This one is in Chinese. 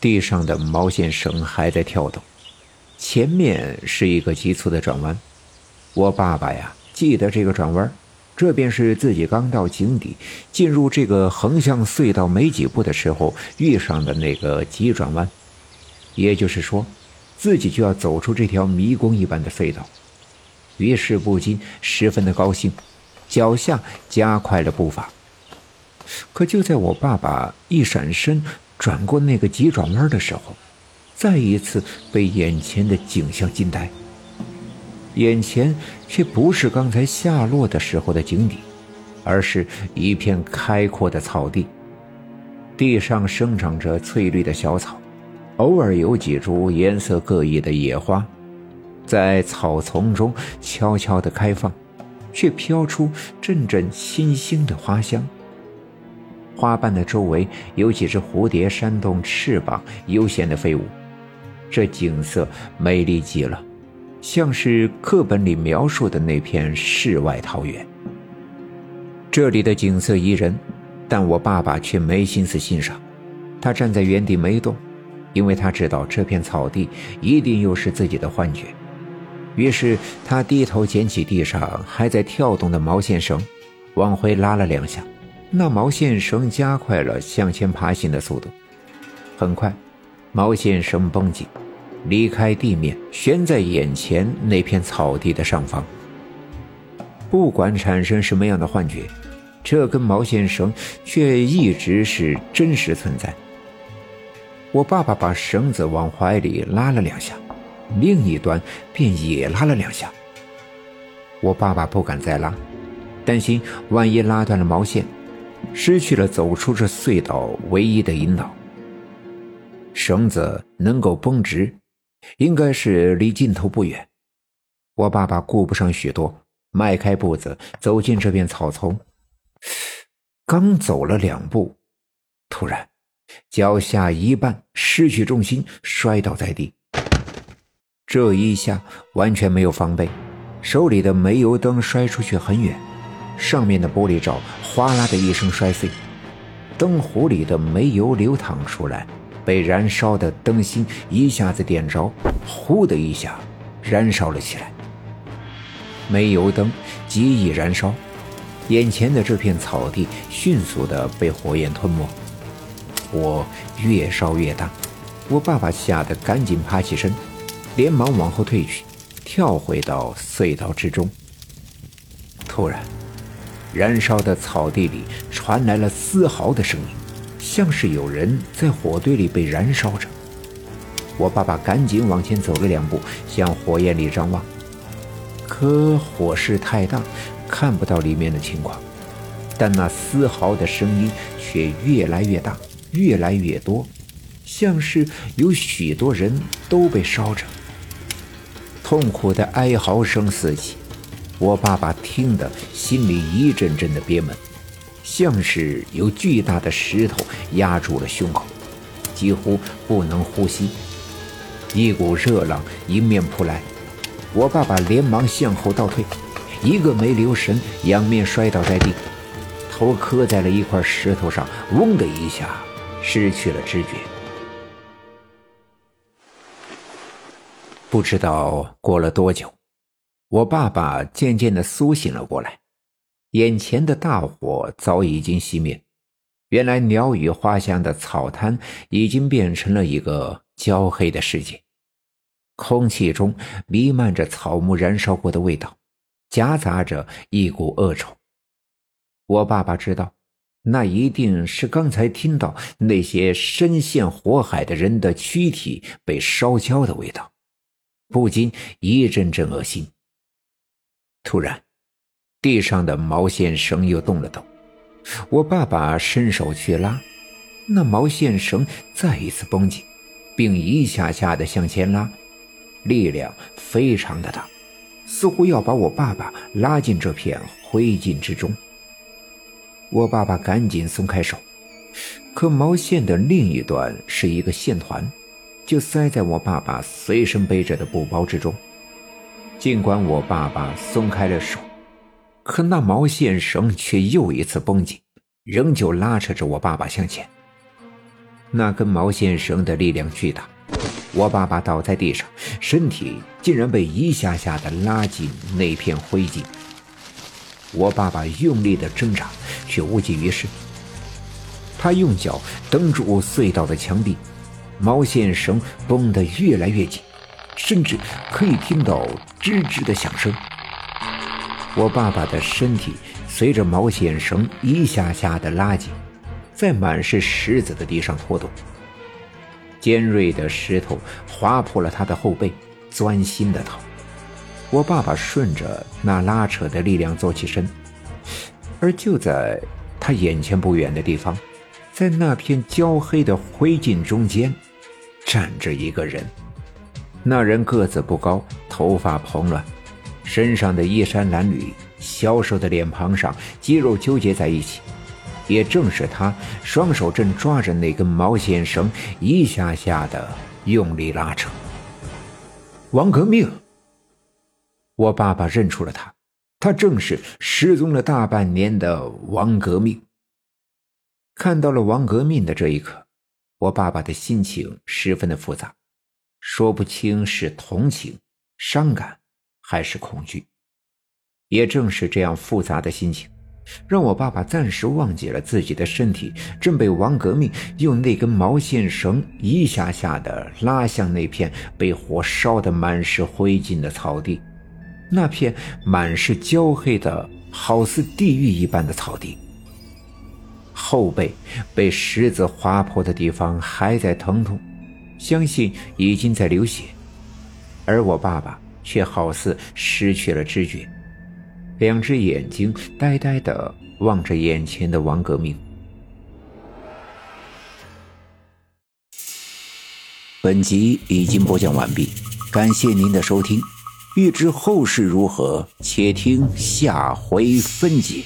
地上的毛线绳还在跳动，前面是一个急促的转弯。我爸爸呀，记得这个转弯，这便是自己刚到井底，进入这个横向隧道没几步的时候遇上的那个急转弯。也就是说，自己就要走出这条迷宫一般的隧道。于是不禁十分的高兴，脚下加快了步伐。可就在我爸爸一闪身转过那个急转弯的时候，再一次被眼前的景象惊呆。眼前却不是刚才下落的时候的井底，而是一片开阔的草地，地上生长着翠绿的小草，偶尔有几株颜色各异的野花，在草丛中悄悄地开放，却飘出阵阵清新的花香。花瓣的周围有几只蝴蝶扇动翅膀，悠闲地飞舞。这景色美丽极了，像是课本里描述的那片世外桃源。这里的景色宜人，但我爸爸却没心思欣赏。他站在原地没动，因为他知道这片草地一定又是自己的幻觉。于是他低头捡起地上还在跳动的毛线绳，往回拉了两下。那毛线绳加快了向前爬行的速度，很快，毛线绳绷紧，离开地面，悬在眼前那片草地的上方。不管产生什么样的幻觉，这根毛线绳却一直是真实存在。我爸爸把绳子往怀里拉了两下，另一端便也拉了两下。我爸爸不敢再拉，担心万一拉断了毛线。失去了走出这隧道唯一的引导。绳子能够绷直，应该是离尽头不远。我爸爸顾不上许多，迈开步子走进这片草丛。刚走了两步，突然脚下一绊，失去重心，摔倒在地。这一下完全没有防备，手里的煤油灯摔出去很远。上面的玻璃罩哗啦的一声摔碎，灯壶里的煤油流淌出来，被燃烧的灯芯一下子点着，呼的一下燃烧了起来。煤油灯极易燃烧，眼前的这片草地迅速的被火焰吞没，火越烧越大。我爸爸吓得赶紧爬起身，连忙往后退去，跳回到隧道之中。突然。燃烧的草地里传来了嘶嚎的声音，像是有人在火堆里被燃烧着。我爸爸赶紧往前走了两步，向火焰里张望，可火势太大，看不到里面的情况。但那嘶嚎的声音却越来越大，越来越多，像是有许多人都被烧着。痛苦的哀嚎声四起。我爸爸听得心里一阵阵的憋闷，像是有巨大的石头压住了胸口，几乎不能呼吸。一股热浪迎面扑来，我爸爸连忙向后倒退，一个没留神，仰面摔倒在地，头磕在了一块石头上，嗡的一下，失去了知觉。不知道过了多久。我爸爸渐渐的苏醒了过来，眼前的大火早已经熄灭。原来鸟语花香的草滩已经变成了一个焦黑的世界，空气中弥漫着草木燃烧过的味道，夹杂着一股恶臭。我爸爸知道，那一定是刚才听到那些深陷火海的人的躯体被烧焦的味道，不禁一阵阵恶心。突然，地上的毛线绳又动了动。我爸爸伸手去拉，那毛线绳再一次绷紧，并一下下的向前拉，力量非常的大，似乎要把我爸爸拉进这片灰烬之中。我爸爸赶紧松开手，可毛线的另一端是一个线团，就塞在我爸爸随身背着的布包之中。尽管我爸爸松开了手，可那毛线绳却又一次绷紧，仍旧拉扯着我爸爸向前。那根毛线绳的力量巨大，我爸爸倒在地上，身体竟然被一下下的拉进那片灰烬。我爸爸用力的挣扎，却无济于事。他用脚蹬住隧道的墙壁，毛线绳绷得越来越紧，甚至可以听到吱吱的响声。我爸爸的身体随着毛线绳一下下的拉紧，在满是石子的地上拖动。尖锐的石头划破了他的后背，钻心的疼。我爸爸顺着那拉扯的力量坐起身，而就在他眼前不远的地方，在那片焦黑的灰烬中间，站着一个人。那人个子不高，头发蓬乱。身上的衣衫褴褛，消瘦的脸庞上肌肉纠结在一起，也正是他双手正抓着那根毛线绳，一下下的用力拉扯。王革命，我爸爸认出了他，他正是失踪了大半年的王革命。看到了王革命的这一刻，我爸爸的心情十分的复杂，说不清是同情、伤感。还是恐惧，也正是这样复杂的心情，让我爸爸暂时忘记了自己的身体正被王革命用那根毛线绳一下下的拉向那片被火烧得满是灰烬的草地，那片满是焦黑的好似地狱一般的草地。后背被石子划破的地方还在疼痛，相信已经在流血，而我爸爸。却好似失去了知觉，两只眼睛呆呆地望着眼前的王革命。本集已经播讲完毕，感谢您的收听。欲知后事如何，且听下回分解。